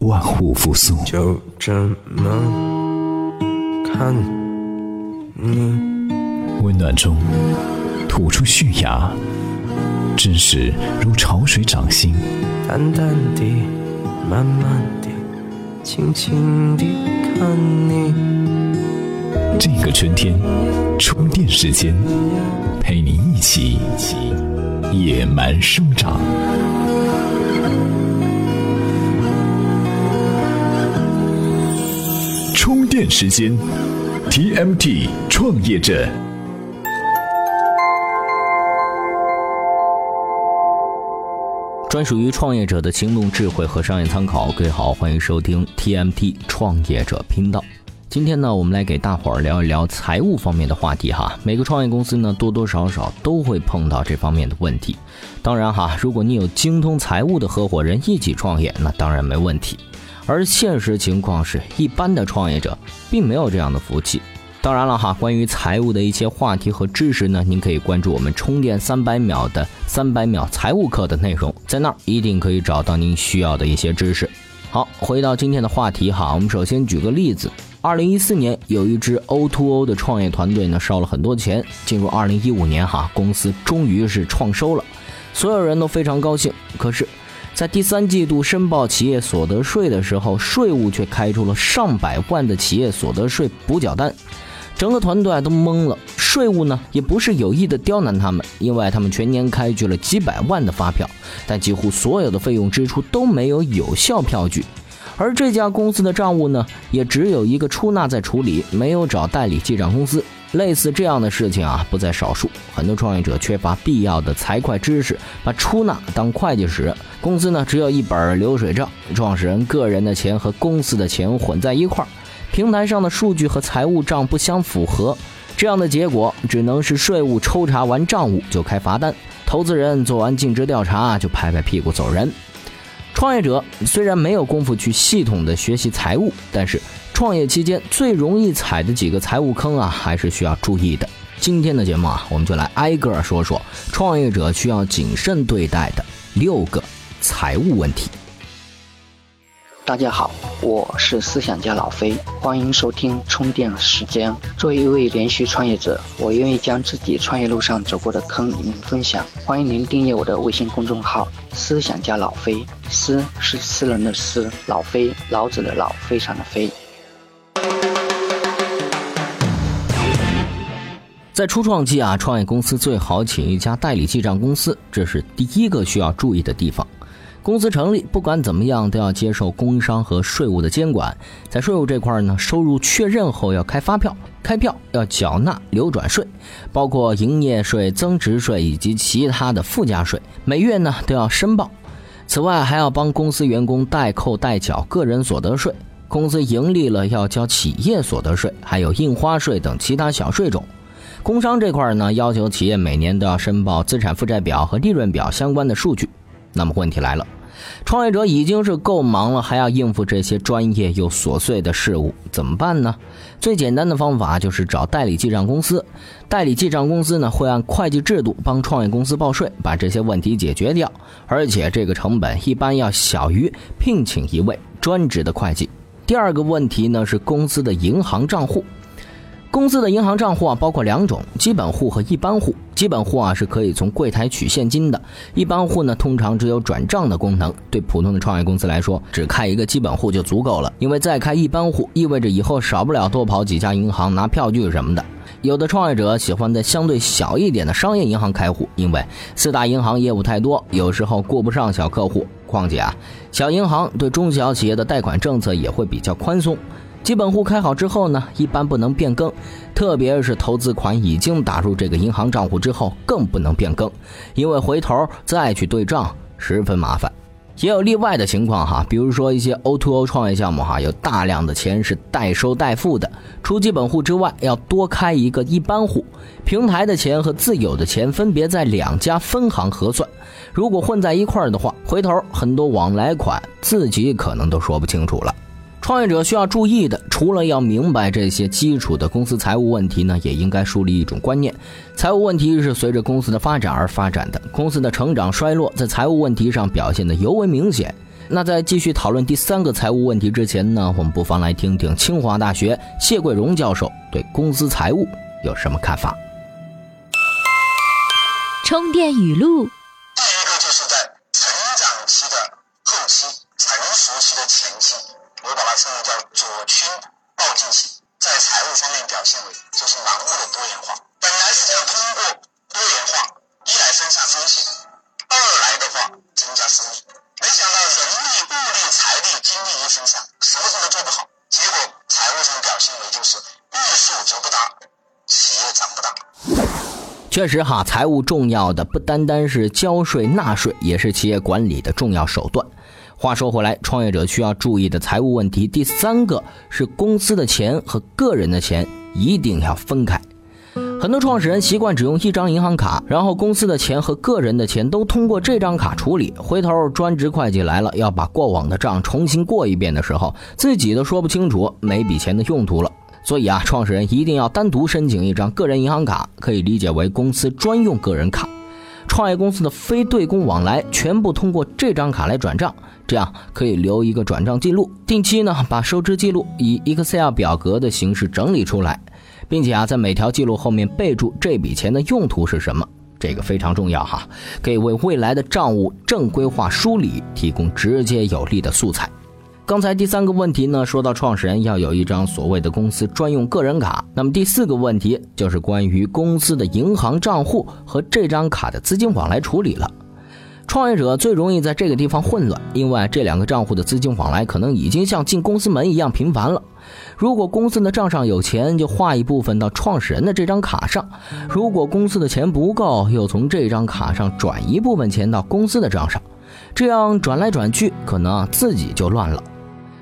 万物复苏。就这么看你，温暖中吐出绪芽，知识如潮水涨心。淡淡的，慢慢的，轻轻地看你。这个春天，充电时间，陪你一起野蛮生长。电时间，TMT 创业者。专属于创业者的行动智慧和商业参考。各位好，欢迎收听 TMT 创业者频道。今天呢，我们来给大伙儿聊一聊财务方面的话题哈。每个创业公司呢，多多少少都会碰到这方面的问题。当然哈，如果你有精通财务的合伙人一起创业，那当然没问题。而现实情况是一般的创业者并没有这样的福气。当然了哈，关于财务的一些话题和知识呢，您可以关注我们充电三百秒的三百秒财务课的内容，在那儿一定可以找到您需要的一些知识。好，回到今天的话题哈，我们首先举个例子，二零一四年有一支 O2O 的创业团队呢烧了很多钱，进入二零一五年哈，公司终于是创收了，所有人都非常高兴。可是，在第三季度申报企业所得税的时候，税务却开出了上百万的企业所得税补缴单。整个团队都懵了，税务呢也不是有意的刁难他们，因为他们全年开具了几百万的发票，但几乎所有的费用支出都没有有效票据，而这家公司的账务呢也只有一个出纳在处理，没有找代理记账公司。类似这样的事情啊不在少数，很多创业者缺乏必要的财会知识，把出纳当会计使，公司呢只有一本流水账，创始人个人的钱和公司的钱混在一块儿。平台上的数据和财务账不相符合，这样的结果只能是税务抽查完账务就开罚单，投资人做完尽职调查就拍拍屁股走人。创业者虽然没有功夫去系统的学习财务，但是创业期间最容易踩的几个财务坑啊，还是需要注意的。今天的节目啊，我们就来挨个说说创业者需要谨慎对待的六个财务问题。大家好，我是思想家老飞，欢迎收听充电时间。作为一位连续创业者，我愿意将自己创业路上走过的坑与您分享。欢迎您订阅我的微信公众号“思想家老飞”，思是私人的思，老飞老子的老，非常的飞。在初创期啊，创业公司最好请一家代理记账公司，这是第一个需要注意的地方。公司成立，不管怎么样都要接受工商和税务的监管。在税务这块呢，收入确认后要开发票，开票要缴纳流转税，包括营业税、增值税以及其他的附加税，每月呢都要申报。此外，还要帮公司员工代扣代缴个人所得税。公司盈利了要交企业所得税，还有印花税等其他小税种。工商这块呢，要求企业每年都要申报资产负债表和利润表相关的数据。那么问题来了，创业者已经是够忙了，还要应付这些专业又琐碎的事务，怎么办呢？最简单的方法就是找代理记账公司。代理记账公司呢，会按会计制度帮创业公司报税，把这些问题解决掉，而且这个成本一般要小于聘请一位专职的会计。第二个问题呢是公司的银行账户。公司的银行账户啊，包括两种：基本户和一般户。基本户啊是可以从柜台取现金的，一般户呢通常只有转账的功能。对普通的创业公司来说，只开一个基本户就足够了，因为再开一般户意味着以后少不了多跑几家银行拿票据什么的。有的创业者喜欢在相对小一点的商业银行开户，因为四大银行业务太多，有时候顾不上小客户。况且啊，小银行对中小企业的贷款政策也会比较宽松。基本户开好之后呢，一般不能变更，特别是投资款已经打入这个银行账户之后，更不能变更，因为回头再去对账十分麻烦。也有例外的情况哈，比如说一些 O2O 创业项目哈，有大量的钱是代收代付的，除基本户之外，要多开一个一般户，平台的钱和自有的钱分别在两家分行核算，如果混在一块儿的话，回头很多往来款自己可能都说不清楚了。创业者需要注意的，除了要明白这些基础的公司财务问题呢，也应该树立一种观念：财务问题是随着公司的发展而发展的。公司的成长衰落，在财务问题上表现的尤为明显。那在继续讨论第三个财务问题之前呢，我们不妨来听听清华大学谢桂荣教授对公司财务有什么看法。充电语录。确实哈，财务重要的不单单是交税纳税，也是企业管理的重要手段。话说回来，创业者需要注意的财务问题，第三个是公司的钱和个人的钱一定要分开。很多创始人习惯只用一张银行卡，然后公司的钱和个人的钱都通过这张卡处理。回头专职会计来了，要把过往的账重新过一遍的时候，自己都说不清楚每笔钱的用途了。所以啊，创始人一定要单独申请一张个人银行卡，可以理解为公司专用个人卡。创业公司的非对公往来全部通过这张卡来转账，这样可以留一个转账记录。定期呢，把收支记录以 Excel 表格的形式整理出来，并且啊，在每条记录后面备注这笔钱的用途是什么，这个非常重要哈，可以为未来的账务正规化梳理提供直接有力的素材。刚才第三个问题呢，说到创始人要有一张所谓的公司专用个人卡。那么第四个问题就是关于公司的银行账户和这张卡的资金往来处理了。创业者最容易在这个地方混乱，因为这两个账户的资金往来可能已经像进公司门一样频繁了。如果公司的账上有钱，就划一部分到创始人的这张卡上；如果公司的钱不够，又从这张卡上转一部分钱到公司的账上，这样转来转去，可能自己就乱了。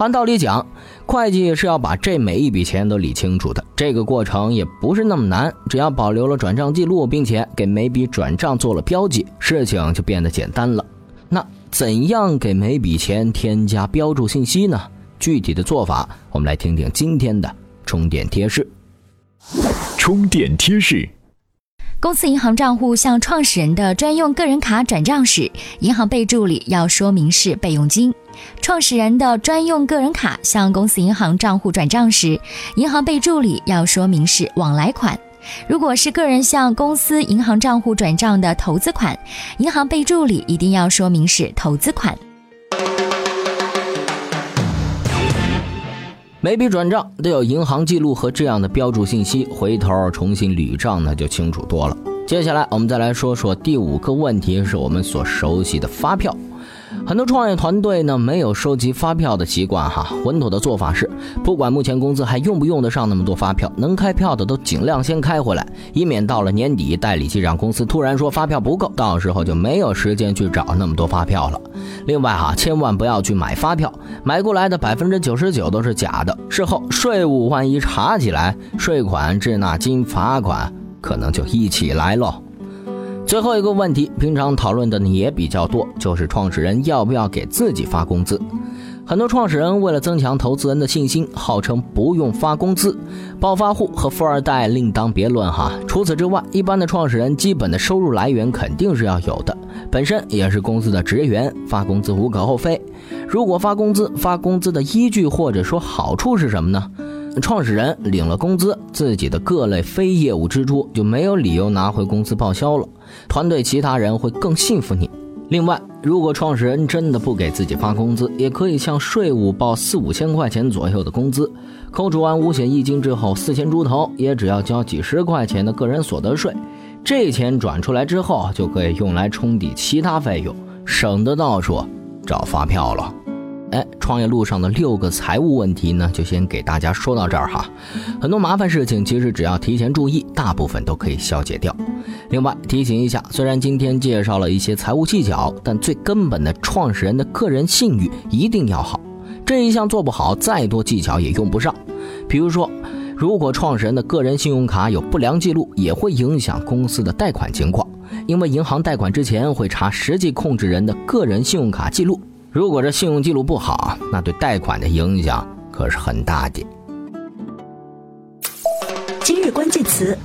按道理讲，会计是要把这每一笔钱都理清楚的。这个过程也不是那么难，只要保留了转账记录，并且给每笔转账做了标记，事情就变得简单了。那怎样给每笔钱添加标注信息呢？具体的做法，我们来听听今天的充电贴士。充电贴士。公司银行账户向创始人的专用个人卡转账时，银行备注里要说明是备用金；创始人的专用个人卡向公司银行账户转账时，银行备注里要说明是往来款。如果是个人向公司银行账户转账的投资款，银行备注里一定要说明是投资款。每笔转账都有银行记录和这样的标注信息，回头重新捋账那就清楚多了。接下来我们再来说说第五个问题，是我们所熟悉的发票。很多创业团队呢没有收集发票的习惯哈，稳妥的做法是，不管目前公司还用不用得上那么多发票，能开票的都尽量先开回来，以免到了年底代理记账公司突然说发票不够，到时候就没有时间去找那么多发票了。另外哈，千万不要去买发票，买过来的百分之九十九都是假的，事后税务万一查起来，税款、滞纳金、罚款可能就一起来喽。最后一个问题，平常讨论的呢也比较多，就是创始人要不要给自己发工资。很多创始人为了增强投资人的信心，号称不用发工资。暴发户和富二代另当别论哈。除此之外，一般的创始人基本的收入来源肯定是要有的，本身也是公司的职员，发工资无可厚非。如果发工资，发工资的依据或者说好处是什么呢？创始人领了工资，自己的各类非业务支出就没有理由拿回公司报销了，团队其他人会更信服你。另外，如果创始人真的不给自己发工资，也可以向税务报四五千块钱左右的工资，扣除完五险一金之后，四千出头，也只要交几十块钱的个人所得税，这钱转出来之后就可以用来冲抵其他费用，省得到处找发票了。创业路上的六个财务问题呢，就先给大家说到这儿哈。很多麻烦事情，其实只要提前注意，大部分都可以消解掉。另外提醒一下，虽然今天介绍了一些财务技巧，但最根本的创始人的个人信誉一定要好。这一项做不好，再多技巧也用不上。比如说，如果创始人的个人信用卡有不良记录，也会影响公司的贷款情况，因为银行贷款之前会查实际控制人的个人信用卡记录。如果这信用记录不好，那对贷款的影响可是很大的。今日关键词：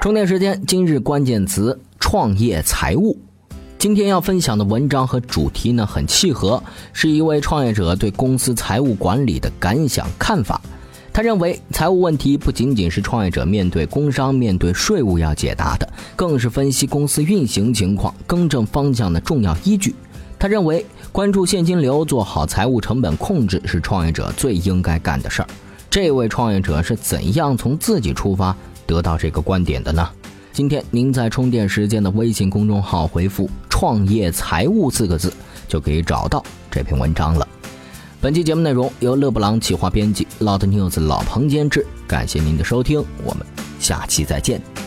充电时间。今日关键词：创业财务。今天要分享的文章和主题呢很契合，是一位创业者对公司财务管理的感想看法。他认为，财务问题不仅仅是创业者面对工商、面对税务要解答的，更是分析公司运行情况、更正方向的重要依据。他认为，关注现金流、做好财务成本控制是创业者最应该干的事儿。这位创业者是怎样从自己出发得到这个观点的呢？今天您在充电时间的微信公众号回复“创业财务”四个字，就可以找到这篇文章了。本期节目内容由勒布朗企划编辑，Loud News 老彭监制。感谢您的收听，我们下期再见。